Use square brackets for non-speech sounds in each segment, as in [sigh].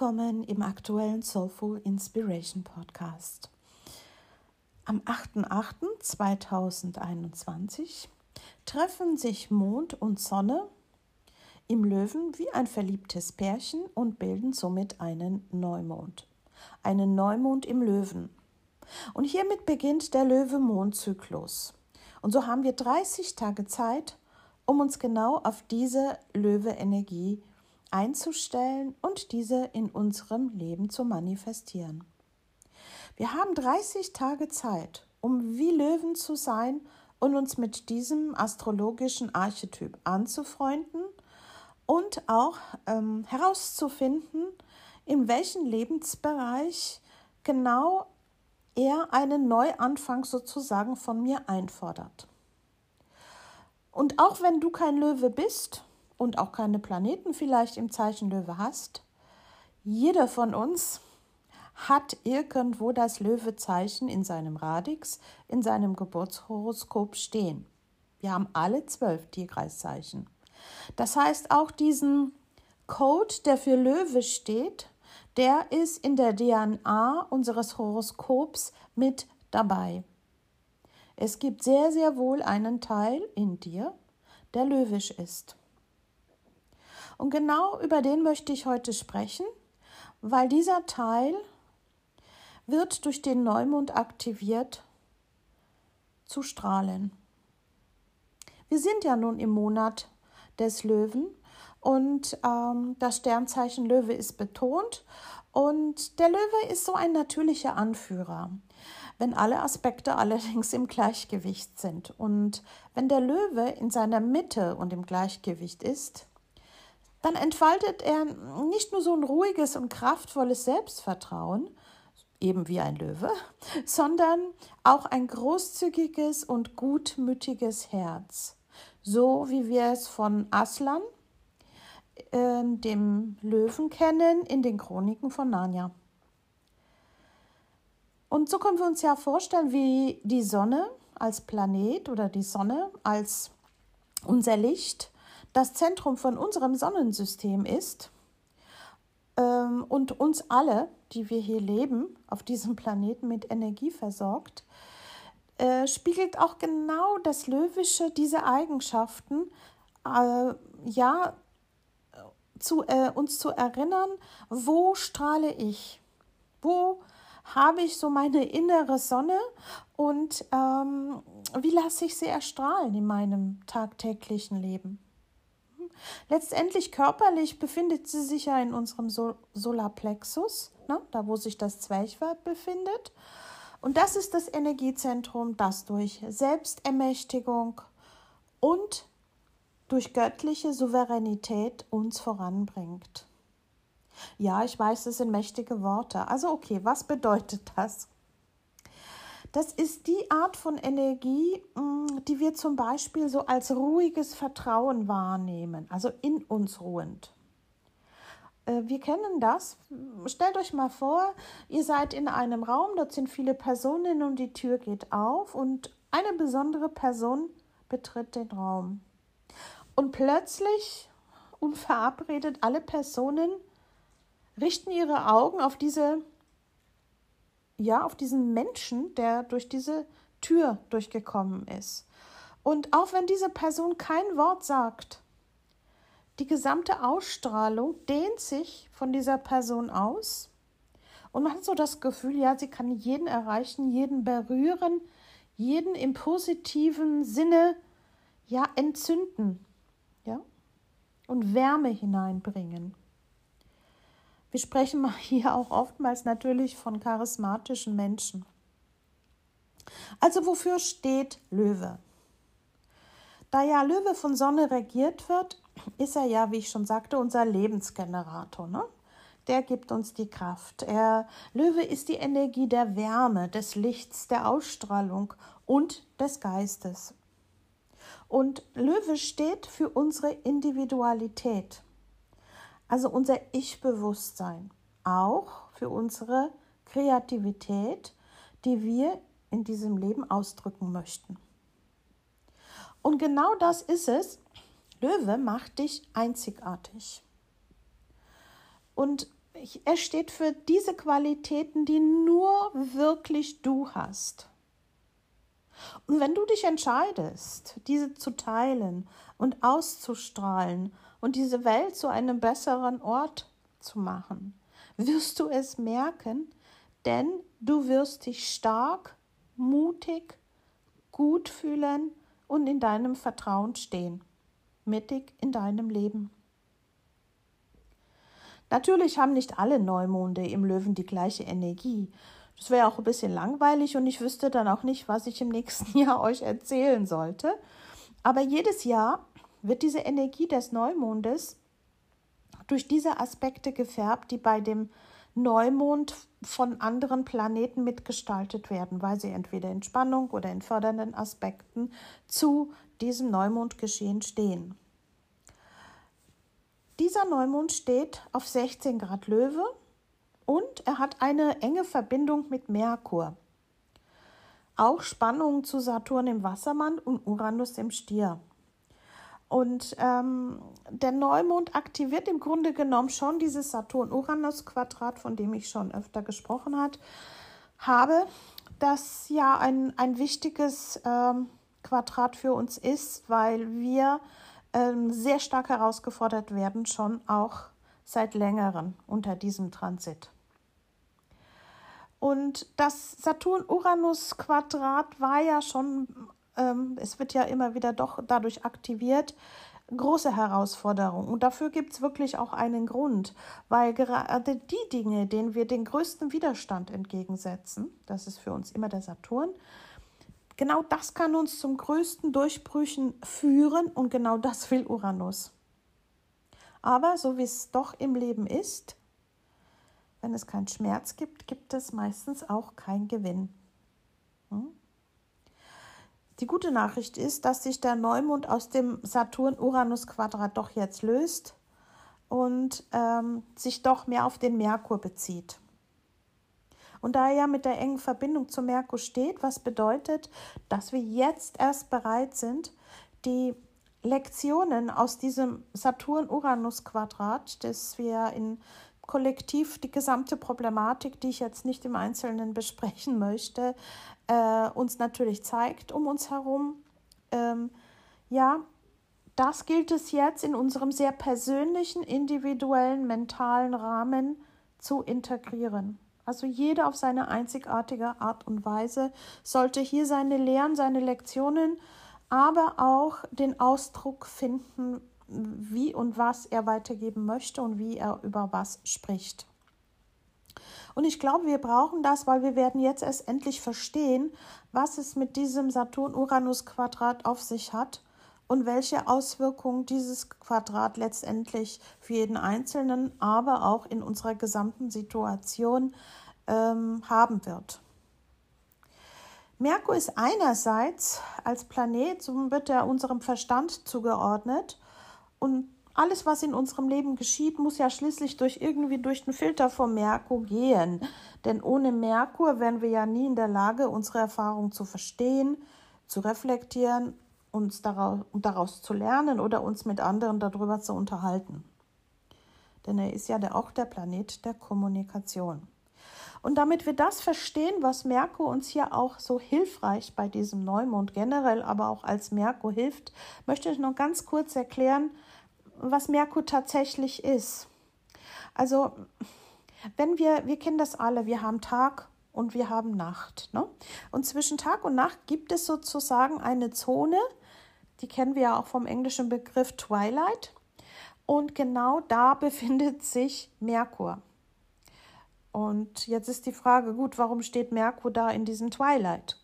Willkommen im aktuellen Soulful Inspiration Podcast. Am 8.8.2021 treffen sich Mond und Sonne im Löwen wie ein verliebtes Pärchen und bilden somit einen Neumond. Einen Neumond im Löwen. Und hiermit beginnt der Löwe-Mond-Zyklus. Und so haben wir 30 Tage Zeit, um uns genau auf diese Löwe-Energie einzustellen und diese in unserem Leben zu manifestieren. Wir haben 30 Tage Zeit, um wie Löwen zu sein und uns mit diesem astrologischen Archetyp anzufreunden und auch ähm, herauszufinden, in welchem Lebensbereich genau er einen Neuanfang sozusagen von mir einfordert. Und auch wenn du kein Löwe bist und auch keine Planeten vielleicht im Zeichen Löwe hast, jeder von uns hat irgendwo das Löwezeichen in seinem Radix, in seinem Geburtshoroskop stehen. Wir haben alle zwölf Tierkreiszeichen. Das heißt, auch diesen Code, der für Löwe steht, der ist in der DNA unseres Horoskops mit dabei. Es gibt sehr, sehr wohl einen Teil in dir, der löwisch ist. Und genau über den möchte ich heute sprechen, weil dieser Teil wird durch den Neumond aktiviert zu strahlen. Wir sind ja nun im Monat des Löwen und ähm, das Sternzeichen Löwe ist betont und der Löwe ist so ein natürlicher Anführer, wenn alle Aspekte allerdings im Gleichgewicht sind. Und wenn der Löwe in seiner Mitte und im Gleichgewicht ist, dann entfaltet er nicht nur so ein ruhiges und kraftvolles Selbstvertrauen, eben wie ein Löwe, [laughs] sondern auch ein großzügiges und gutmütiges Herz, so wie wir es von Aslan, äh, dem Löwen, kennen in den Chroniken von Narnia. Und so können wir uns ja vorstellen, wie die Sonne als Planet oder die Sonne als unser Licht das Zentrum von unserem Sonnensystem ist ähm, und uns alle, die wir hier leben, auf diesem Planeten mit Energie versorgt, äh, spiegelt auch genau das Löwische diese Eigenschaften, äh, ja, zu, äh, uns zu erinnern, wo strahle ich, wo habe ich so meine innere Sonne und ähm, wie lasse ich sie erstrahlen in meinem tagtäglichen Leben. Letztendlich körperlich befindet sie sich ja in unserem Sol Solarplexus, ne, da wo sich das Zwerchfell befindet. Und das ist das Energiezentrum, das durch Selbstermächtigung und durch göttliche Souveränität uns voranbringt. Ja, ich weiß, das sind mächtige Worte. Also okay, was bedeutet das? Das ist die Art von Energie, mm, die wir zum Beispiel so als ruhiges Vertrauen wahrnehmen, also in uns ruhend. Äh, wir kennen das. Stellt euch mal vor, ihr seid in einem Raum, dort sind viele Personen und die Tür geht auf und eine besondere Person betritt den Raum. Und plötzlich, unverabredet, alle Personen richten ihre Augen auf diese ja, auf diesen Menschen, der durch diese Tür durchgekommen ist. Und auch wenn diese Person kein Wort sagt, die gesamte Ausstrahlung dehnt sich von dieser Person aus und man hat so das Gefühl, ja, sie kann jeden erreichen, jeden berühren, jeden im positiven Sinne ja entzünden, ja, und Wärme hineinbringen. Wir sprechen hier auch oftmals natürlich von charismatischen Menschen. Also wofür steht Löwe? Da ja Löwe von Sonne regiert wird, ist er ja, wie ich schon sagte, unser Lebensgenerator. Ne? Der gibt uns die Kraft. Er, Löwe ist die Energie der Wärme, des Lichts, der Ausstrahlung und des Geistes. Und Löwe steht für unsere Individualität also unser Ich-Bewusstsein, auch für unsere Kreativität, die wir in diesem Leben ausdrücken möchten. Und genau das ist es. Löwe macht dich einzigartig. Und er steht für diese Qualitäten, die nur wirklich du hast. Und wenn du dich entscheidest, diese zu teilen und auszustrahlen und diese Welt zu einem besseren Ort zu machen, wirst du es merken, denn du wirst dich stark, mutig, gut fühlen und in deinem Vertrauen stehen, mittig in deinem Leben. Natürlich haben nicht alle Neumonde im Löwen die gleiche Energie. Das wäre auch ein bisschen langweilig und ich wüsste dann auch nicht, was ich im nächsten [laughs] Jahr euch erzählen sollte. Aber jedes Jahr wird diese Energie des Neumondes durch diese Aspekte gefärbt, die bei dem Neumond von anderen Planeten mitgestaltet werden, weil sie entweder in Spannung oder in fördernden Aspekten zu diesem Neumondgeschehen stehen. Dieser Neumond steht auf 16 Grad Löwe und er hat eine enge Verbindung mit Merkur. Auch Spannungen zu Saturn im Wassermann und Uranus im Stier. Und ähm, der Neumond aktiviert im Grunde genommen schon dieses Saturn-Uranus-Quadrat, von dem ich schon öfter gesprochen hat, habe, das ja ein, ein wichtiges ähm, Quadrat für uns ist, weil wir ähm, sehr stark herausgefordert werden, schon auch seit längerem unter diesem Transit. Und das Saturn-Uranus-Quadrat war ja schon, es wird ja immer wieder doch dadurch aktiviert, große Herausforderung. Und dafür gibt es wirklich auch einen Grund, weil gerade die Dinge, denen wir den größten Widerstand entgegensetzen, das ist für uns immer der Saturn, Genau das kann uns zum größten Durchbrüchen führen und genau das will Uranus. Aber so wie es doch im Leben ist, wenn es keinen Schmerz gibt, gibt es meistens auch keinen Gewinn. Hm? Die gute Nachricht ist, dass sich der Neumond aus dem Saturn-Uranus-Quadrat doch jetzt löst und ähm, sich doch mehr auf den Merkur bezieht. Und da er ja mit der engen Verbindung zu Merkur steht, was bedeutet, dass wir jetzt erst bereit sind, die Lektionen aus diesem Saturn-Uranus-Quadrat, das wir in Kollektiv die gesamte Problematik, die ich jetzt nicht im Einzelnen besprechen möchte, äh, uns natürlich zeigt um uns herum. Ähm, ja, das gilt es jetzt in unserem sehr persönlichen, individuellen, mentalen Rahmen zu integrieren. Also jeder auf seine einzigartige Art und Weise sollte hier seine Lehren, seine Lektionen, aber auch den Ausdruck finden, wie und was er weitergeben möchte und wie er über was spricht. Und ich glaube, wir brauchen das, weil wir werden jetzt erst endlich verstehen, was es mit diesem Saturn-Uranus-Quadrat auf sich hat und welche Auswirkungen dieses Quadrat letztendlich für jeden Einzelnen, aber auch in unserer gesamten Situation ähm, haben wird. Merkur ist einerseits als Planet, so wird er unserem Verstand zugeordnet und alles, was in unserem Leben geschieht, muss ja schließlich durch irgendwie durch den Filter von Merkur gehen. Denn ohne Merkur wären wir ja nie in der Lage, unsere Erfahrungen zu verstehen, zu reflektieren uns daraus, daraus zu lernen oder uns mit anderen darüber zu unterhalten. Denn er ist ja der, auch der Planet der Kommunikation. Und damit wir das verstehen, was Merkur uns hier auch so hilfreich bei diesem Neumond generell, aber auch als Merkur hilft, möchte ich noch ganz kurz erklären, was Merkur tatsächlich ist. Also, wenn wir, wir kennen das alle, wir haben Tag und wir haben Nacht. Ne? Und zwischen Tag und Nacht gibt es sozusagen eine Zone, die kennen wir ja auch vom englischen Begriff Twilight. Und genau da [laughs] befindet sich Merkur. Und jetzt ist die Frage, gut, warum steht Merkur da in diesem Twilight?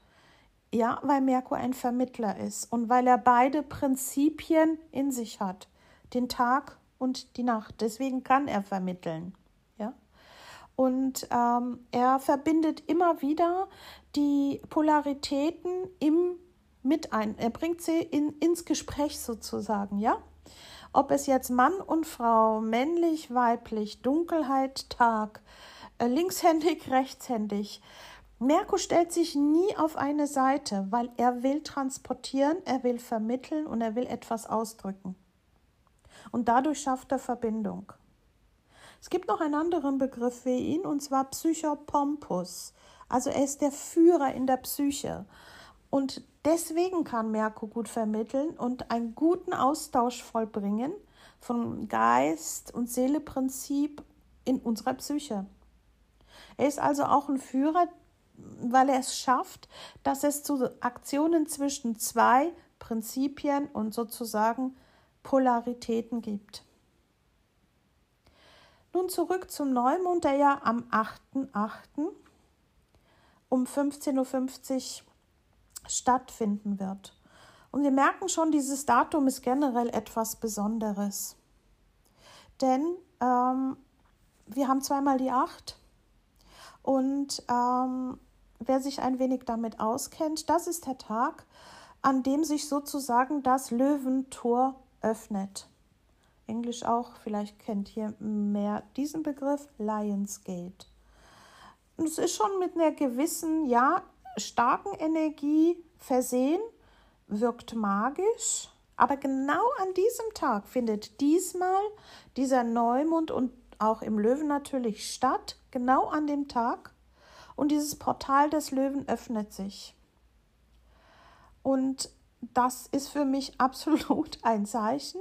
Ja, weil Merkur ein Vermittler ist und weil er beide Prinzipien in sich hat, den Tag und die Nacht. Deswegen kann er vermitteln. Ja? Und ähm, er verbindet immer wieder die Polaritäten im mit ein. Er bringt sie in, ins Gespräch sozusagen, ja? Ob es jetzt Mann und Frau, männlich, weiblich, Dunkelheit, Tag, äh, linkshändig, [laughs] rechtshändig. Merkur stellt sich nie auf eine Seite, weil er will transportieren, er will vermitteln und er will etwas ausdrücken. Und dadurch schafft er Verbindung. Es gibt noch einen anderen Begriff für ihn, und zwar Psychopompus. Also er ist der Führer in der Psyche. Und deswegen kann Merkur gut vermitteln und einen guten Austausch vollbringen von Geist und Seeleprinzip in unserer Psyche. Er ist also auch ein Führer, weil er es schafft, dass es zu Aktionen zwischen zwei Prinzipien und sozusagen Polaritäten gibt. Nun zurück zum Neumond, der ja am 8.8. um 15.50 Uhr stattfinden wird. Und wir merken schon, dieses Datum ist generell etwas Besonderes. Denn ähm, wir haben zweimal die 8 und ähm, wer sich ein wenig damit auskennt, das ist der Tag, an dem sich sozusagen das Löwentor öffnet. Englisch auch, vielleicht kennt ihr mehr diesen Begriff, Lionsgate. Und es ist schon mit einer gewissen, ja, starken Energie versehen, wirkt magisch, aber genau an diesem Tag findet diesmal dieser Neumond und auch im Löwen natürlich statt, genau an dem Tag. Und dieses Portal des Löwen öffnet sich. Und das ist für mich [laughs] absolut ein Zeichen,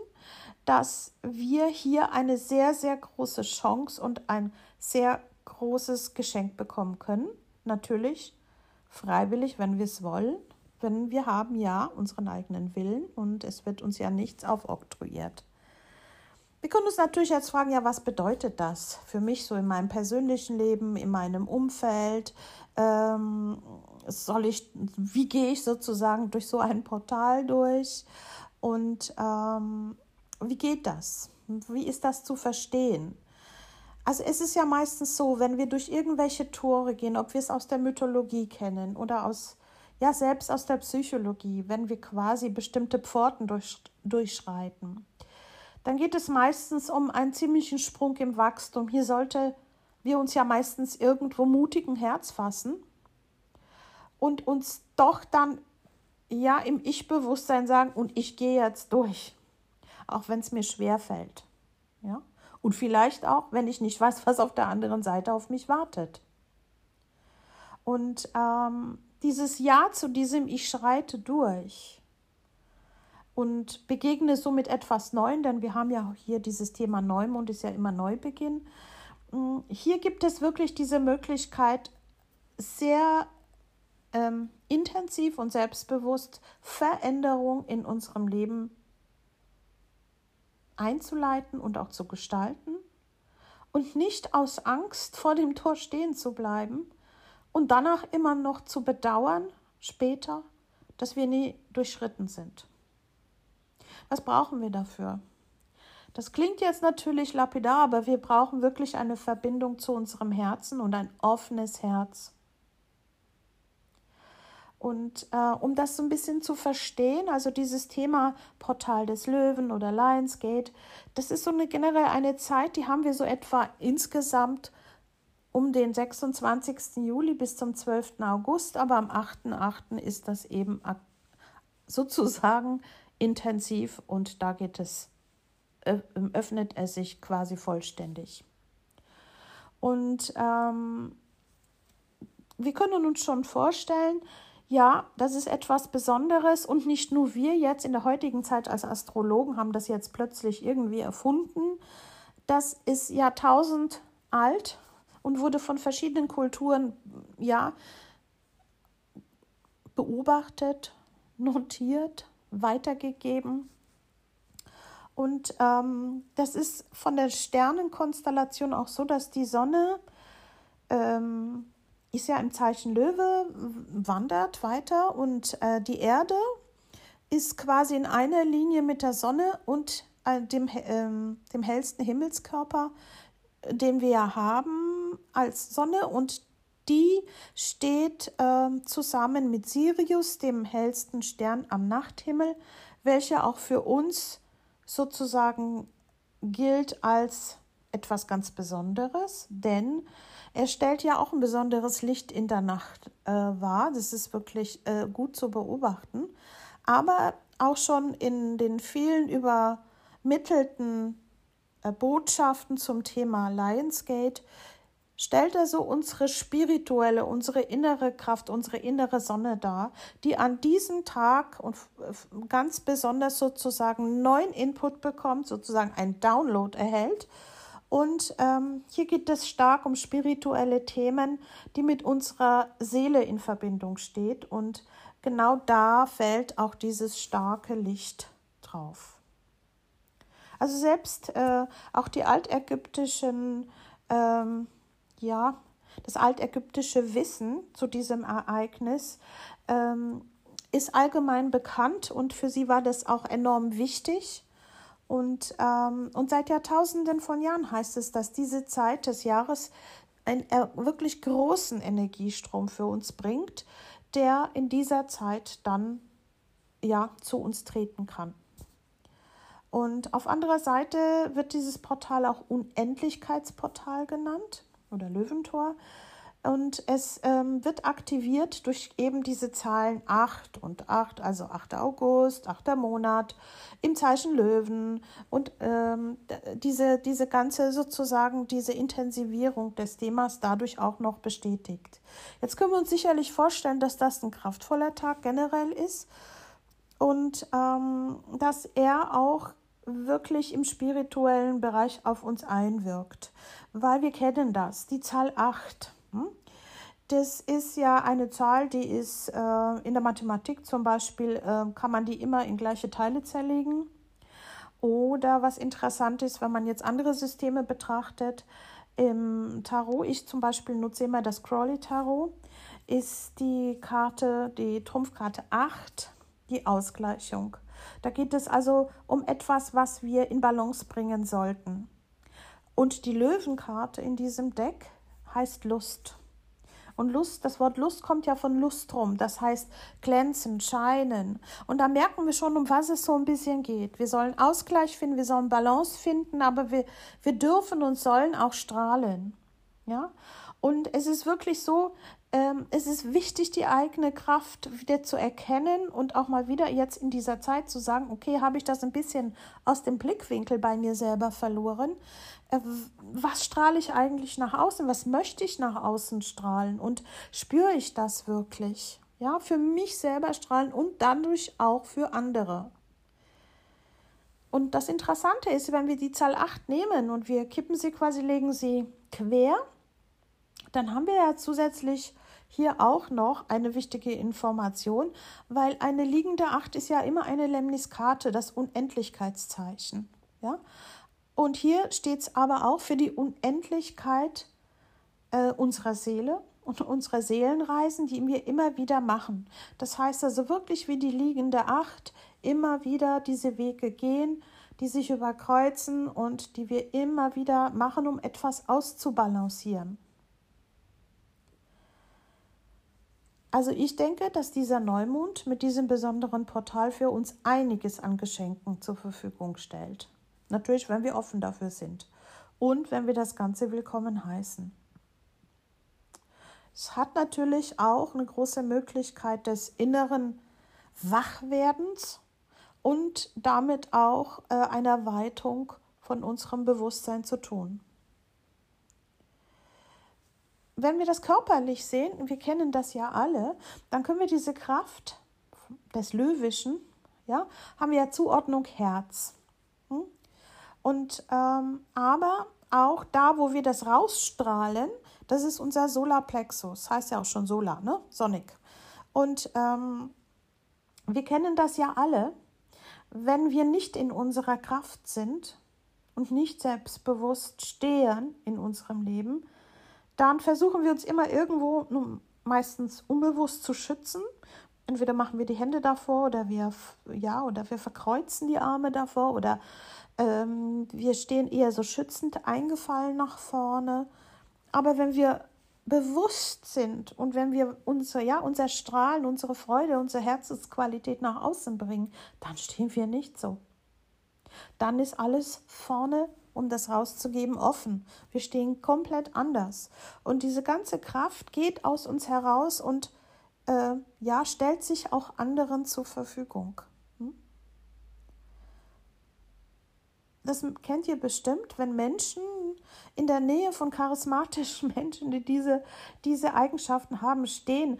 dass wir hier eine sehr, sehr große Chance und ein sehr großes Geschenk bekommen können. Natürlich freiwillig, wenn wir es wollen. Denn wir haben ja unseren eigenen Willen und es wird uns ja nichts aufoktroyiert. Wir können uns natürlich jetzt fragen, ja, was bedeutet das für mich so in meinem persönlichen Leben, in meinem Umfeld? Ähm, soll ich, wie gehe ich sozusagen durch so ein Portal durch? Und ähm, wie geht das? Wie ist das zu verstehen? Also es ist ja meistens so, wenn wir durch irgendwelche Tore gehen, ob wir es aus der Mythologie kennen oder aus, ja, selbst aus der Psychologie, wenn wir quasi bestimmte Pforten durch, durchschreiten dann geht es meistens um einen ziemlichen Sprung im Wachstum. Hier sollte wir uns ja meistens irgendwo mutigen Herz fassen und uns doch dann ja im Ich-Bewusstsein sagen, und ich gehe jetzt durch, auch wenn es mir schwer fällt. Ja? Und vielleicht auch, wenn ich nicht weiß, [laughs] was auf der anderen Seite auf mich wartet. Und ähm, dieses Ja zu diesem Ich schreite durch und begegne somit etwas Neuem, denn wir haben ja hier dieses Thema Neumond, ist ja immer Neubeginn. Mm, hier gibt es wirklich diese Möglichkeit, sehr ähm, intensiv und selbstbewusst Veränderung in unserem Leben einzuleiten und auch zu gestalten und nicht aus Angst vor dem Tor stehen zu bleiben und danach immer noch zu bedauern später, dass wir nie durchschritten sind. Was brauchen wir dafür? Das klingt jetzt natürlich lapidar, aber wir brauchen wirklich eine Verbindung zu unserem Herzen und ein offenes Herz. Und äh, um das so ein bisschen zu verstehen, also dieses Thema Portal des Löwen oder Lionsgate, das ist so eine generell eine Zeit, die haben wir so etwa insgesamt um den 26. Juli bis zum 12. August, aber am 8.8. ist das eben sozusagen intensiv und da geht es, öffnet er sich quasi vollständig. Und ähm, wir können uns schon vorstellen, ja, das ist etwas Besonderes und nicht nur wir jetzt in der heutigen Zeit als Astrologen haben das jetzt plötzlich irgendwie erfunden. Das ist Jahrtausend alt und wurde von verschiedenen Kulturen ja beobachtet, notiert weitergegeben. Und ähm, das ist von der Sternenkonstellation auch so, dass die Sonne ähm, ist ja im Zeichen Löwe, wandert weiter und äh, die Erde ist quasi in einer Linie mit der Sonne und äh, dem, ähm, dem hellsten Himmelskörper, den wir ja haben als Sonne und die steht äh, zusammen mit Sirius, dem hellsten Stern am Nachthimmel, welcher auch für uns sozusagen gilt als etwas ganz Besonderes, denn er stellt ja auch ein besonderes Licht in der Nacht äh, wahr. Das ist wirklich äh, gut zu beobachten. Aber auch schon in den vielen übermittelten äh, Botschaften zum Thema Lionsgate stellt er so unsere spirituelle, unsere innere Kraft, unsere innere Sonne dar, die an diesem Tag und ganz besonders sozusagen neuen Input bekommt, sozusagen ein Download erhält. Und ähm, hier geht es stark um spirituelle Themen, die mit unserer Seele in Verbindung steht. Und genau da fällt auch dieses starke Licht drauf. Also selbst äh, auch die altägyptischen ähm, ja, das altägyptische Wissen zu diesem Ereignis ähm, ist allgemein bekannt und für sie war das auch enorm wichtig. Und, ähm, und seit Jahrtausenden von Jahren heißt es, dass diese Zeit des Jahres einen äh, wirklich großen Energiestrom für uns bringt, der in dieser Zeit dann ja zu uns treten kann. Und auf anderer Seite wird dieses Portal auch Unendlichkeitsportal genannt oder Löwentor. Und es ähm, wird aktiviert durch eben diese Zahlen 8 und 8, also 8. August, 8. Monat im Zeichen Löwen und ähm, diese, diese ganze sozusagen, diese Intensivierung des Themas dadurch auch noch bestätigt. Jetzt können wir uns sicherlich vorstellen, dass das ein kraftvoller Tag generell ist und ähm, dass er auch wirklich im spirituellen Bereich auf uns einwirkt, weil wir kennen das, die Zahl 8. Hm? Das ist ja eine Zahl, die ist äh, in der Mathematik zum Beispiel, äh, kann man die immer in gleiche Teile zerlegen. Oder was interessant ist, wenn man jetzt andere Systeme betrachtet, im Tarot, ich zum Beispiel nutze immer das Crawley Tarot, ist die Karte, die Trumpfkarte 8, die Ausgleichung. Da geht es also um etwas, was wir in Balance bringen sollten. Und die Löwenkarte in diesem Deck heißt Lust. Und Lust, das Wort Lust kommt ja von Lustrum, das heißt glänzen, scheinen. Und da merken wir schon, um was es so ein bisschen geht. Wir sollen Ausgleich finden, wir sollen Balance finden, aber wir, wir dürfen und sollen auch strahlen. Ja? Und es ist wirklich so, ähm, es ist wichtig, die eigene Kraft wieder zu erkennen und auch mal wieder jetzt in dieser Zeit zu sagen, okay, habe ich das ein bisschen aus dem Blickwinkel bei mir selber verloren? Äh, was strahle ich eigentlich nach außen? Was möchte ich nach außen strahlen? Und spüre ich das wirklich? Ja, für mich selber strahlen und dadurch auch für andere. Und das Interessante ist, wenn wir die Zahl 8 nehmen und wir kippen sie quasi, legen sie quer, dann haben wir ja zusätzlich hier auch noch eine wichtige Information, weil eine liegende Acht ist ja immer eine Lemniskate, das Unendlichkeitszeichen. Ja? Und hier steht es aber auch für die Unendlichkeit äh, unserer Seele und [laughs] unserer Seelenreisen, die wir immer wieder machen. Das heißt also wirklich wie die liegende Acht immer wieder diese Wege gehen, die sich überkreuzen und die wir immer wieder machen, um etwas auszubalancieren. Also ich denke, dass dieser Neumond mit diesem besonderen Portal für uns einiges an Geschenken zur Verfügung stellt. Natürlich, wenn wir offen dafür sind und wenn wir das Ganze willkommen heißen. Es hat natürlich auch eine große Möglichkeit des inneren Wachwerdens und damit auch äh, einer Weitung von unserem Bewusstsein zu tun wenn wir das körperlich sehen, wir kennen das ja alle, dann können wir diese Kraft des Löwischen, ja, haben wir ja Zuordnung Herz. Und ähm, aber auch da, wo wir das rausstrahlen, das ist unser Solarplexus, heißt ja auch schon Solar, ne? Sonnig. Und ähm, wir kennen das ja alle, wenn wir nicht in unserer Kraft sind und nicht selbstbewusst stehen in unserem Leben, dann versuchen wir uns immer irgendwo, meistens unbewusst, zu schützen. Entweder machen wir die Hände davor oder wir, ja, oder wir verkreuzen die Arme davor oder ähm, wir stehen eher so schützend eingefallen nach vorne. Aber wenn wir bewusst sind und wenn wir unser, ja, unser Strahlen, unsere Freude, unsere Herzensqualität nach außen bringen, dann stehen wir nicht so. Dann ist alles vorne um das rauszugeben, offen. Wir stehen komplett anders. Und diese ganze Kraft geht aus uns heraus und äh, ja, stellt sich auch anderen zur Verfügung. Hm? Das kennt ihr bestimmt, wenn Menschen in der Nähe von charismatischen [laughs] Menschen, die diese, diese Eigenschaften haben, stehen,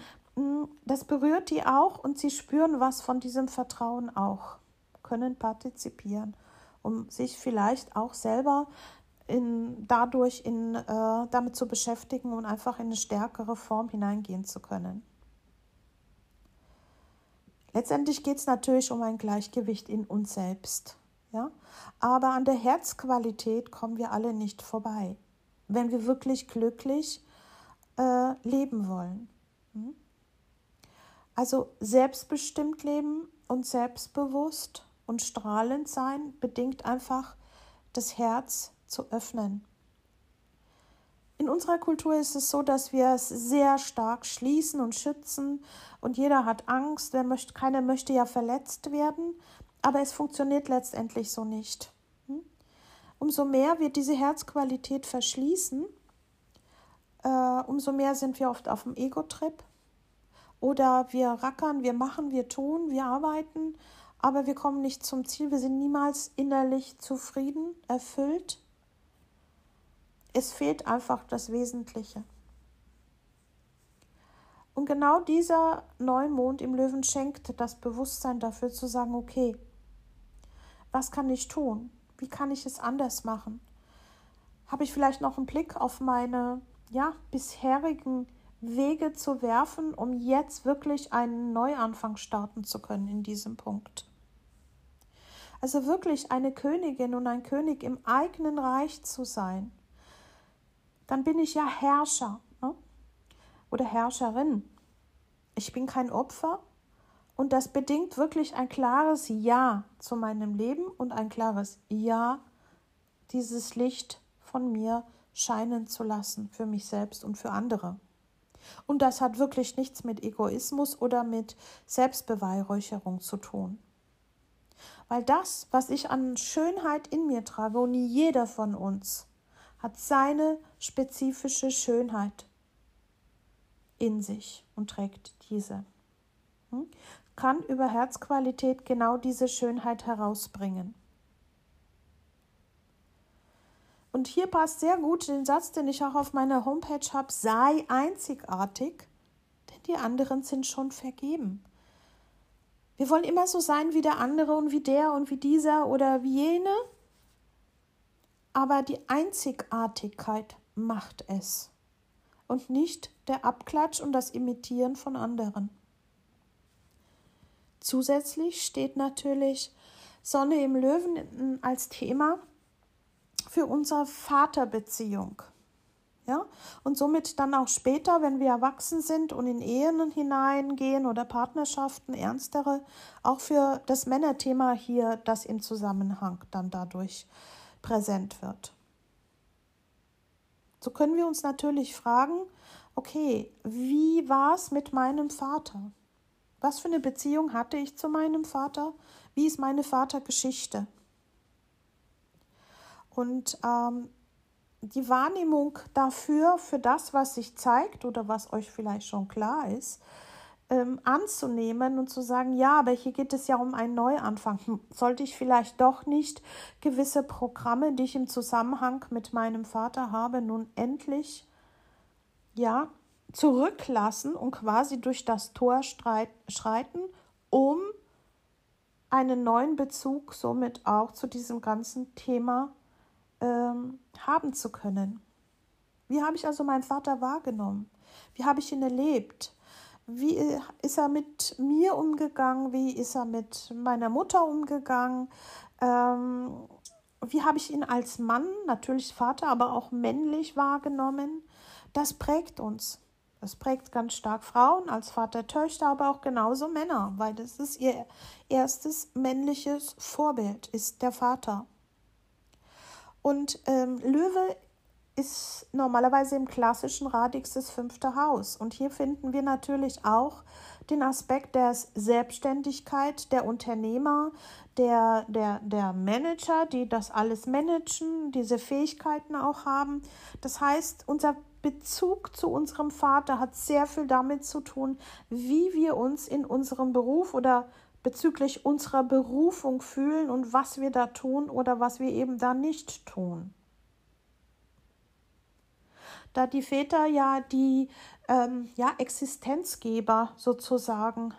das berührt die auch und sie spüren was von diesem Vertrauen auch, können partizipieren, um sich vielleicht auch selber in, dadurch in, äh, damit zu beschäftigen und einfach in eine stärkere Form hineingehen zu können. Letztendlich geht es natürlich um ein Gleichgewicht in uns selbst. Ja? Aber an der Herzqualität kommen wir alle nicht vorbei, wenn wir wirklich glücklich äh, leben wollen. Hm? Also selbstbestimmt leben und selbstbewusst und strahlend sein bedingt einfach das Herz zu öffnen. In unserer Kultur ist es so, dass wir es sehr stark schließen und schützen und jeder hat Angst, wer möchte, keiner möchte ja verletzt werden, aber es funktioniert letztendlich so nicht. Hm? Umso mehr wir diese Herzqualität verschließen, äh, umso mehr sind wir oft auf dem Ego-Trip oder wir rackern, wir machen, wir tun, wir arbeiten, aber wir kommen nicht zum Ziel, wir sind niemals innerlich zufrieden, erfüllt es fehlt einfach das Wesentliche. Und genau dieser Neumond im Löwen schenkt das Bewusstsein dafür zu sagen, okay, was kann ich tun? Wie kann ich es anders machen? Habe ich vielleicht noch einen Blick auf meine ja, bisherigen Wege zu werfen, um jetzt wirklich einen Neuanfang starten zu können in diesem Punkt? Also wirklich eine Königin und ein König im eigenen Reich zu sein dann bin ich ja Herrscher ne? oder Herrscherin. Ich bin kein Opfer und das bedingt wirklich ein klares Ja zu meinem Leben und ein klares Ja, dieses Licht von mir scheinen zu lassen für mich selbst und für andere. Und das hat wirklich nichts mit Egoismus oder mit Selbstbeweihräucherung zu tun. Weil das, was ich an Schönheit in mir trage, und jeder von uns, hat seine spezifische Schönheit in sich und trägt diese. Kann über Herzqualität genau diese Schönheit herausbringen. Und hier passt sehr gut den Satz, den ich auch auf meiner Homepage habe, sei einzigartig, denn die anderen sind schon vergeben. Wir wollen immer so sein wie der andere und wie der und wie dieser oder wie jene aber die Einzigartigkeit macht es und nicht der Abklatsch und das Imitieren von anderen. Zusätzlich steht natürlich Sonne im Löwen als Thema für unsere Vaterbeziehung. Ja, und somit dann auch später, wenn wir erwachsen sind und in Ehen hineingehen oder Partnerschaften, ernstere, auch für das Männerthema hier das im Zusammenhang dann dadurch präsent wird. So können wir uns natürlich fragen, okay, wie war es mit meinem Vater? Was für eine Beziehung hatte ich zu meinem Vater? Wie ist meine Vatergeschichte? Und ähm, die Wahrnehmung dafür, für das, was sich zeigt oder was euch vielleicht schon klar ist, ähm, anzunehmen und zu sagen, ja, aber hier geht es ja um einen Neuanfang. Hm, sollte ich vielleicht doch nicht gewisse Programme, die ich im Zusammenhang mit meinem Vater habe, nun endlich ja zurücklassen und quasi durch das Tor schreiten, um einen neuen Bezug somit auch zu diesem ganzen Thema ähm, haben zu können. Wie habe ich also meinen Vater wahrgenommen? Wie habe ich ihn erlebt? Wie ist er mit mir umgegangen? Wie ist er mit meiner Mutter umgegangen? Ähm, wie habe ich ihn als Mann, natürlich Vater, aber auch männlich wahrgenommen? Das prägt uns. Das prägt ganz stark Frauen als Vater, Töchter, aber auch genauso Männer, weil das ist ihr erstes männliches Vorbild, ist der Vater. Und ähm, Löwe ist normalerweise im klassischen Radix das fünfte Haus. Und hier finden wir natürlich auch den Aspekt der Selbstständigkeit, der Unternehmer, der, der, der Manager, die das alles managen, diese Fähigkeiten auch haben. Das heißt, unser Bezug zu unserem Vater hat sehr viel damit zu tun, wie wir uns in unserem Beruf oder bezüglich unserer Berufung fühlen und was wir da tun oder was wir eben da nicht tun. Da die Väter ja die ähm, ja, Existenzgeber sozusagen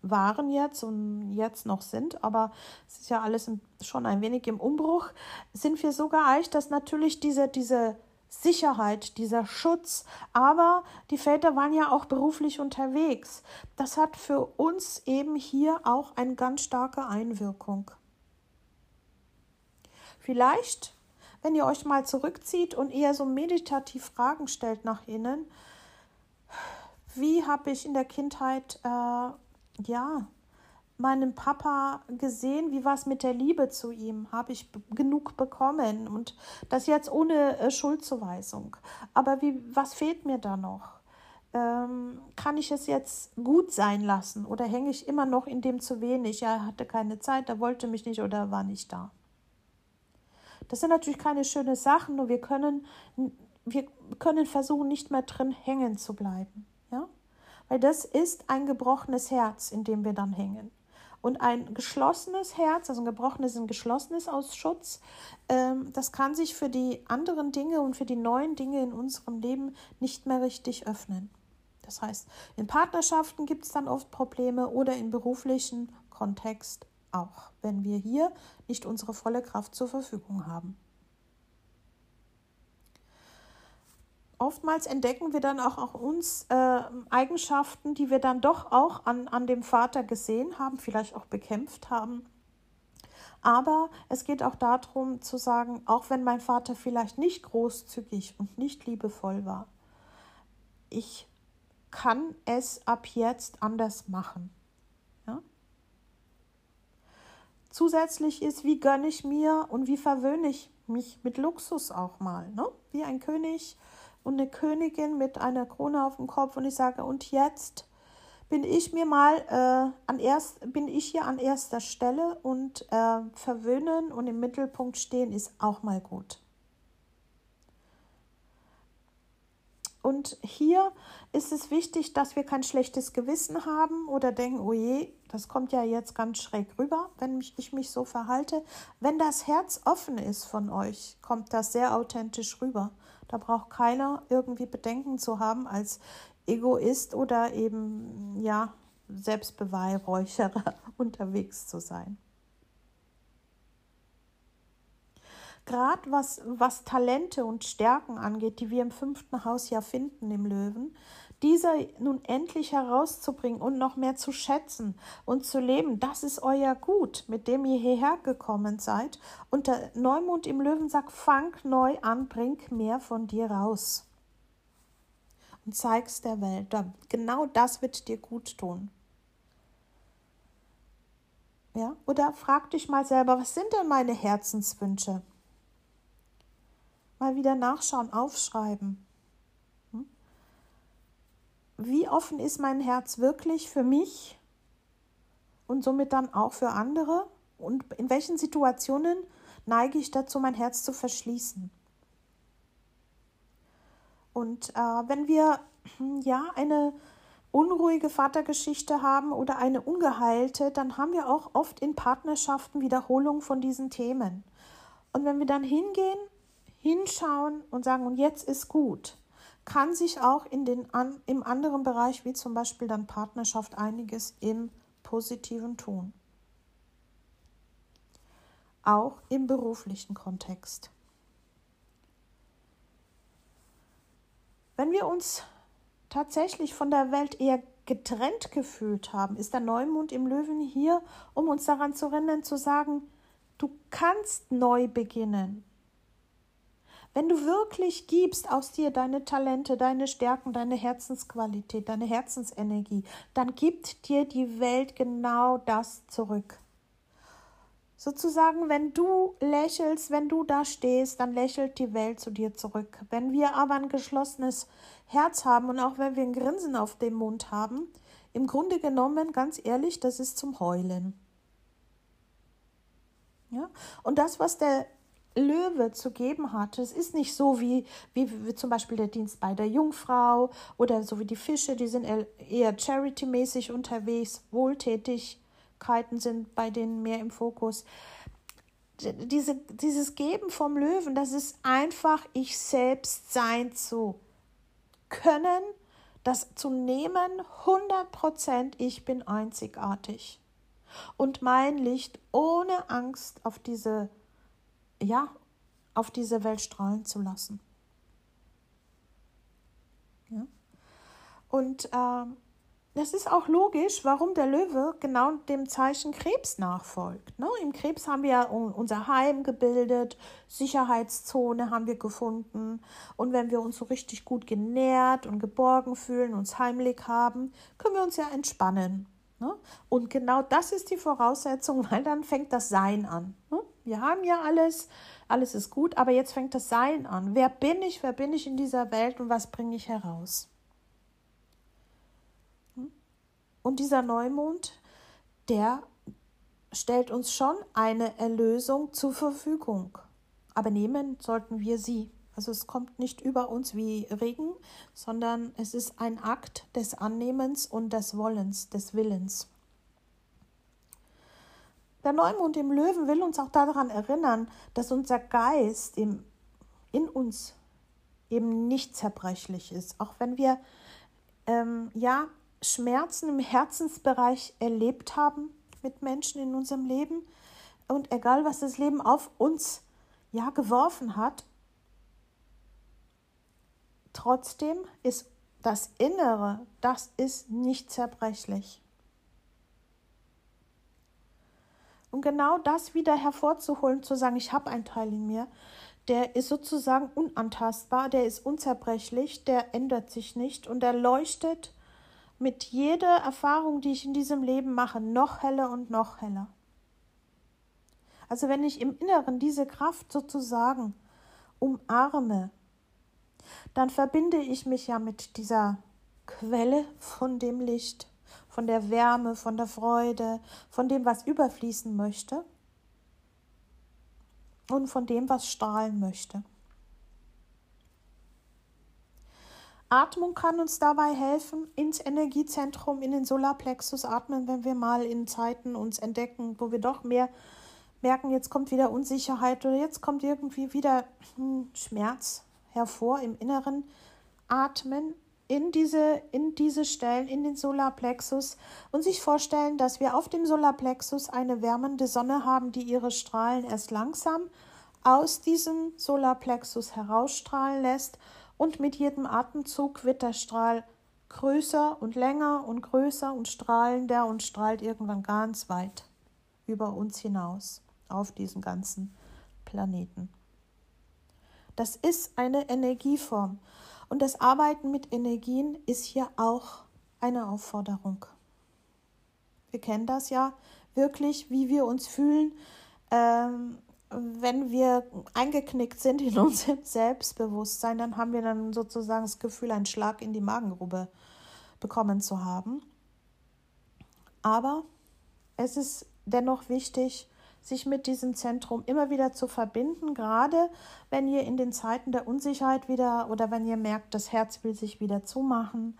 waren jetzt und jetzt noch sind, aber es ist ja alles schon ein wenig im Umbruch, sind wir so geeicht, dass natürlich diese, diese Sicherheit, dieser Schutz, aber die Väter waren ja auch beruflich unterwegs. Das hat für uns eben hier auch eine ganz starke Einwirkung. Vielleicht, wenn ihr euch mal zurückzieht und eher so meditativ Fragen stellt nach innen, wie habe ich in der Kindheit äh, ja, meinem Papa gesehen, wie war es mit der Liebe zu ihm? Habe ich genug bekommen? Und das jetzt ohne äh, Schuldzuweisung. Aber wie, was fehlt mir da noch? Ähm, kann ich es jetzt gut sein lassen oder hänge ich immer noch in dem zu wenig? Er hatte keine Zeit, er wollte mich nicht oder war nicht da. Das sind natürlich keine schönen Sachen, nur wir können, wir können versuchen, nicht mehr drin hängen zu bleiben. Ja? Weil das ist ein gebrochenes Herz, in dem wir dann hängen. Und ein geschlossenes Herz, also ein gebrochenes, ein geschlossenes aus Schutz, ähm, das kann sich für die anderen Dinge und für die neuen Dinge in unserem Leben nicht mehr richtig öffnen. Das heißt, in Partnerschaften gibt es dann oft Probleme oder im beruflichen Kontext auch, wenn wir hier nicht unsere volle Kraft zur Verfügung haben. Oftmals entdecken wir dann auch, auch uns äh, Eigenschaften, die wir dann doch auch an, an dem Vater gesehen haben, vielleicht auch bekämpft haben. Aber es geht auch darum zu sagen, auch wenn mein Vater vielleicht nicht großzügig und nicht liebevoll war, ich kann es ab jetzt anders machen. Ja? Zusätzlich ist, wie gönne ich mir und wie verwöhne ich mich mit Luxus auch mal. Ne? Wie ein König und eine Königin mit einer Krone auf dem Kopf und ich sage, und jetzt bin ich mir mal äh, an erst, bin ich hier an erster Stelle und äh, verwöhnen und im Mittelpunkt stehen ist auch mal gut. Und hier ist es wichtig, dass wir kein schlechtes Gewissen haben oder denken, oh je, das kommt ja jetzt ganz schräg rüber, wenn ich mich so verhalte. Wenn das Herz offen ist von euch, kommt das sehr authentisch rüber. Da braucht keiner irgendwie Bedenken zu haben als Egoist oder eben, ja, Selbstbeweihräucherer [laughs] unterwegs zu sein. Gerade was, was Talente und Stärken angeht, die wir im fünften Haus ja finden im Löwen, diese nun endlich herauszubringen und noch mehr zu schätzen und zu leben, das ist euer Gut, mit dem ihr hierher gekommen seid. Und der Neumond im Löwen sagt, fang neu an, bring mehr von dir raus. Und zeig's der Welt. Genau das wird dir gut tun. Ja? Oder frag dich mal selber, was sind denn meine Herzenswünsche? Mal wieder nachschauen, aufschreiben wie offen ist mein Herz wirklich für mich und somit dann auch für andere? Und in welchen Situationen neige ich dazu, mein Herz zu verschließen? Und äh, wenn wir ja eine unruhige Vatergeschichte haben oder eine ungeheilte, dann haben wir auch oft in Partnerschaften Wiederholung von diesen Themen. Und wenn wir dann hingehen, hinschauen und sagen, und jetzt ist gut, kann sich auch in den, an, im anderen Bereich, wie zum Beispiel dann Partnerschaft, einiges im Positiven tun. Auch im beruflichen Kontext. Wenn wir uns tatsächlich von der Welt eher getrennt gefühlt haben, ist der Neumond im Löwen hier, um uns daran zu erinnern, zu sagen, du kannst neu beginnen. Wenn du wirklich gibst aus dir deine Talente, deine Stärken, deine Herzensqualität, deine Herzensenergie, dann gibt dir die Welt genau das zurück. Sozusagen, wenn du lächelst, wenn du da stehst, dann lächelt die Welt zu dir zurück. Wenn wir aber ein geschlossenes Herz haben und auch wenn wir ein Grinsen auf dem Mund haben, im Grunde genommen, ganz ehrlich, das ist zum Heulen. Ja? Und das, was der Löwe zu geben hat. Es ist nicht so wie, wie, wie, zum Beispiel der Dienst bei der Jungfrau oder so wie die Fische, die sind eher charity-mäßig unterwegs, wohltätig, Fähigkeiten sind bei denen mehr im Fokus. Diese, dieses Geben vom Löwen, das ist einfach ich selbst sein zu können, das zu nehmen, 100 Prozent, ich bin einzigartig. Und mein Licht ohne Angst auf diese, ja, auf diese Welt strahlen zu lassen. Ja? Und ähm, das ist auch logisch, warum der Löwe genau dem Zeichen Krebs nachfolgt. Ne? Im Krebs haben wir unser Heim gebildet, Sicherheitszone haben wir gefunden. Und wenn wir uns so richtig gut genährt und geborgen fühlen, uns heimlich haben, können wir uns ja entspannen. Ne? Und genau das ist die Voraussetzung, [laughs] weil dann fängt das Sein an. Ne? Wir haben ja alles, alles ist gut, aber jetzt fängt das Sein an. Wer bin ich, wer bin ich in dieser Welt und was bringe ich heraus? Und dieser Neumond, der stellt uns schon eine Erlösung zur Verfügung. Aber nehmen sollten wir sie. Also es kommt nicht über uns wie Regen, sondern es ist ein Akt des Annehmens und des Wollens, des Willens. Der Neumond im Löwen will uns auch daran erinnern, dass unser Geist im, in uns eben nicht zerbrechlich ist. Auch wenn wir ähm, ja Schmerzen im Herzensbereich erlebt haben mit Menschen in unserem Leben und egal was das Leben auf uns ja geworfen hat, trotzdem ist das Innere, das ist nicht zerbrechlich. Und genau das wieder hervorzuholen, zu sagen, ich habe einen Teil in mir, der ist sozusagen unantastbar, der ist unzerbrechlich, der ändert sich nicht und der leuchtet mit jeder Erfahrung, die ich in diesem Leben mache, noch heller und noch heller. Also wenn ich im Inneren diese Kraft sozusagen umarme, dann verbinde ich mich ja mit dieser Quelle von dem Licht, von der Wärme, von der Freude, von dem, was überfließen möchte und von dem, was strahlen möchte. Atmung kann uns dabei helfen, ins Energiezentrum, in den Solarplexus atmen, wenn wir mal in Zeiten uns entdecken, wo wir doch mehr merken, jetzt kommt wieder Unsicherheit oder jetzt kommt irgendwie wieder hm, Schmerz hervor im Inneren. Atmen in diese, in diese Stellen, in den Solarplexus und sich vorstellen, dass wir auf dem Solarplexus eine wärmende Sonne haben, die ihre Strahlen erst langsam aus diesem Solarplexus herausstrahlen lässt und mit jedem Atemzug wird der Strahl größer und länger und größer und strahlender und strahlt irgendwann ganz weit über uns hinaus auf diesen ganzen Planeten. Das ist eine Energieform und das Arbeiten mit Energien ist hier auch eine Aufforderung. Wir kennen das ja wirklich, wie wir uns fühlen, ähm, wenn wir eingeknickt sind in [laughs] unserem Selbstbewusstsein, dann haben wir dann sozusagen das Gefühl, einen Schlag in die Magengrube bekommen zu haben. Aber es ist dennoch wichtig, sich mit diesem Zentrum immer wieder zu verbinden, gerade wenn ihr in den Zeiten der Unsicherheit wieder oder wenn ihr merkt, das Herz will sich wieder zumachen.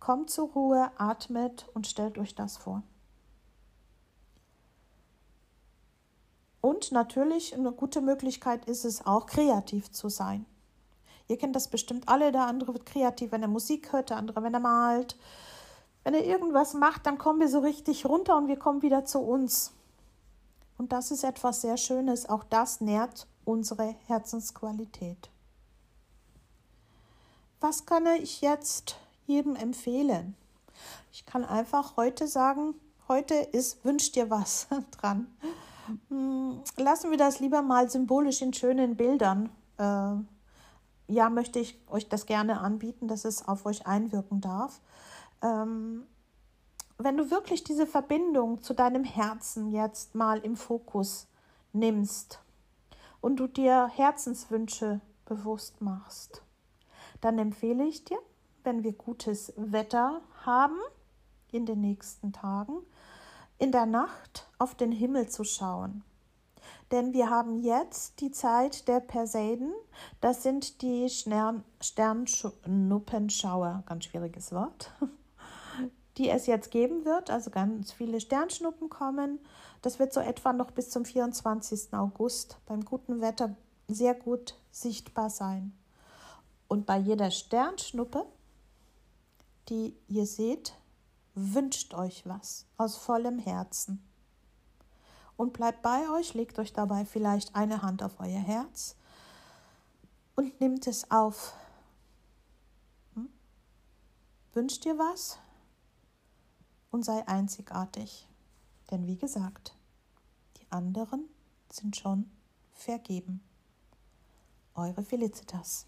Kommt zur Ruhe, atmet und stellt euch das vor. Und natürlich eine gute Möglichkeit ist es auch, kreativ zu sein. Ihr kennt das bestimmt alle. Der andere wird kreativ, wenn er Musik hört, der andere, wenn er malt. Wenn er irgendwas macht, dann kommen wir so richtig runter und wir kommen wieder zu uns. Und das ist etwas sehr Schönes. Auch das nährt unsere Herzensqualität. Was kann ich jetzt jedem empfehlen? Ich kann einfach heute sagen, heute ist wünsch dir was [laughs] dran. Hm, lassen wir das lieber mal symbolisch in schönen Bildern. Äh, ja, möchte ich euch das gerne anbieten, dass es auf euch einwirken darf. Wenn du wirklich diese Verbindung zu deinem Herzen jetzt mal im Fokus nimmst und du dir Herzenswünsche bewusst machst, dann empfehle ich dir, wenn wir gutes Wetter haben in den nächsten Tagen, in der Nacht auf den Himmel zu schauen. Denn wir haben jetzt die Zeit der Perseiden, das sind die Stern Sternschnuppenschauer, ganz schwieriges Wort. Die es jetzt geben wird. Also ganz viele Sternschnuppen kommen. Das wird so etwa noch bis zum 24. August beim guten Wetter sehr gut sichtbar sein. Und bei jeder Sternschnuppe, die ihr seht, wünscht euch was aus vollem Herzen. Und bleibt bei euch, legt euch dabei vielleicht eine Hand auf euer Herz und nimmt es auf. Hm? Wünscht dir was und sei einzigartig. Denn wie gesagt, die anderen sind schon vergeben. Eure Felicitas.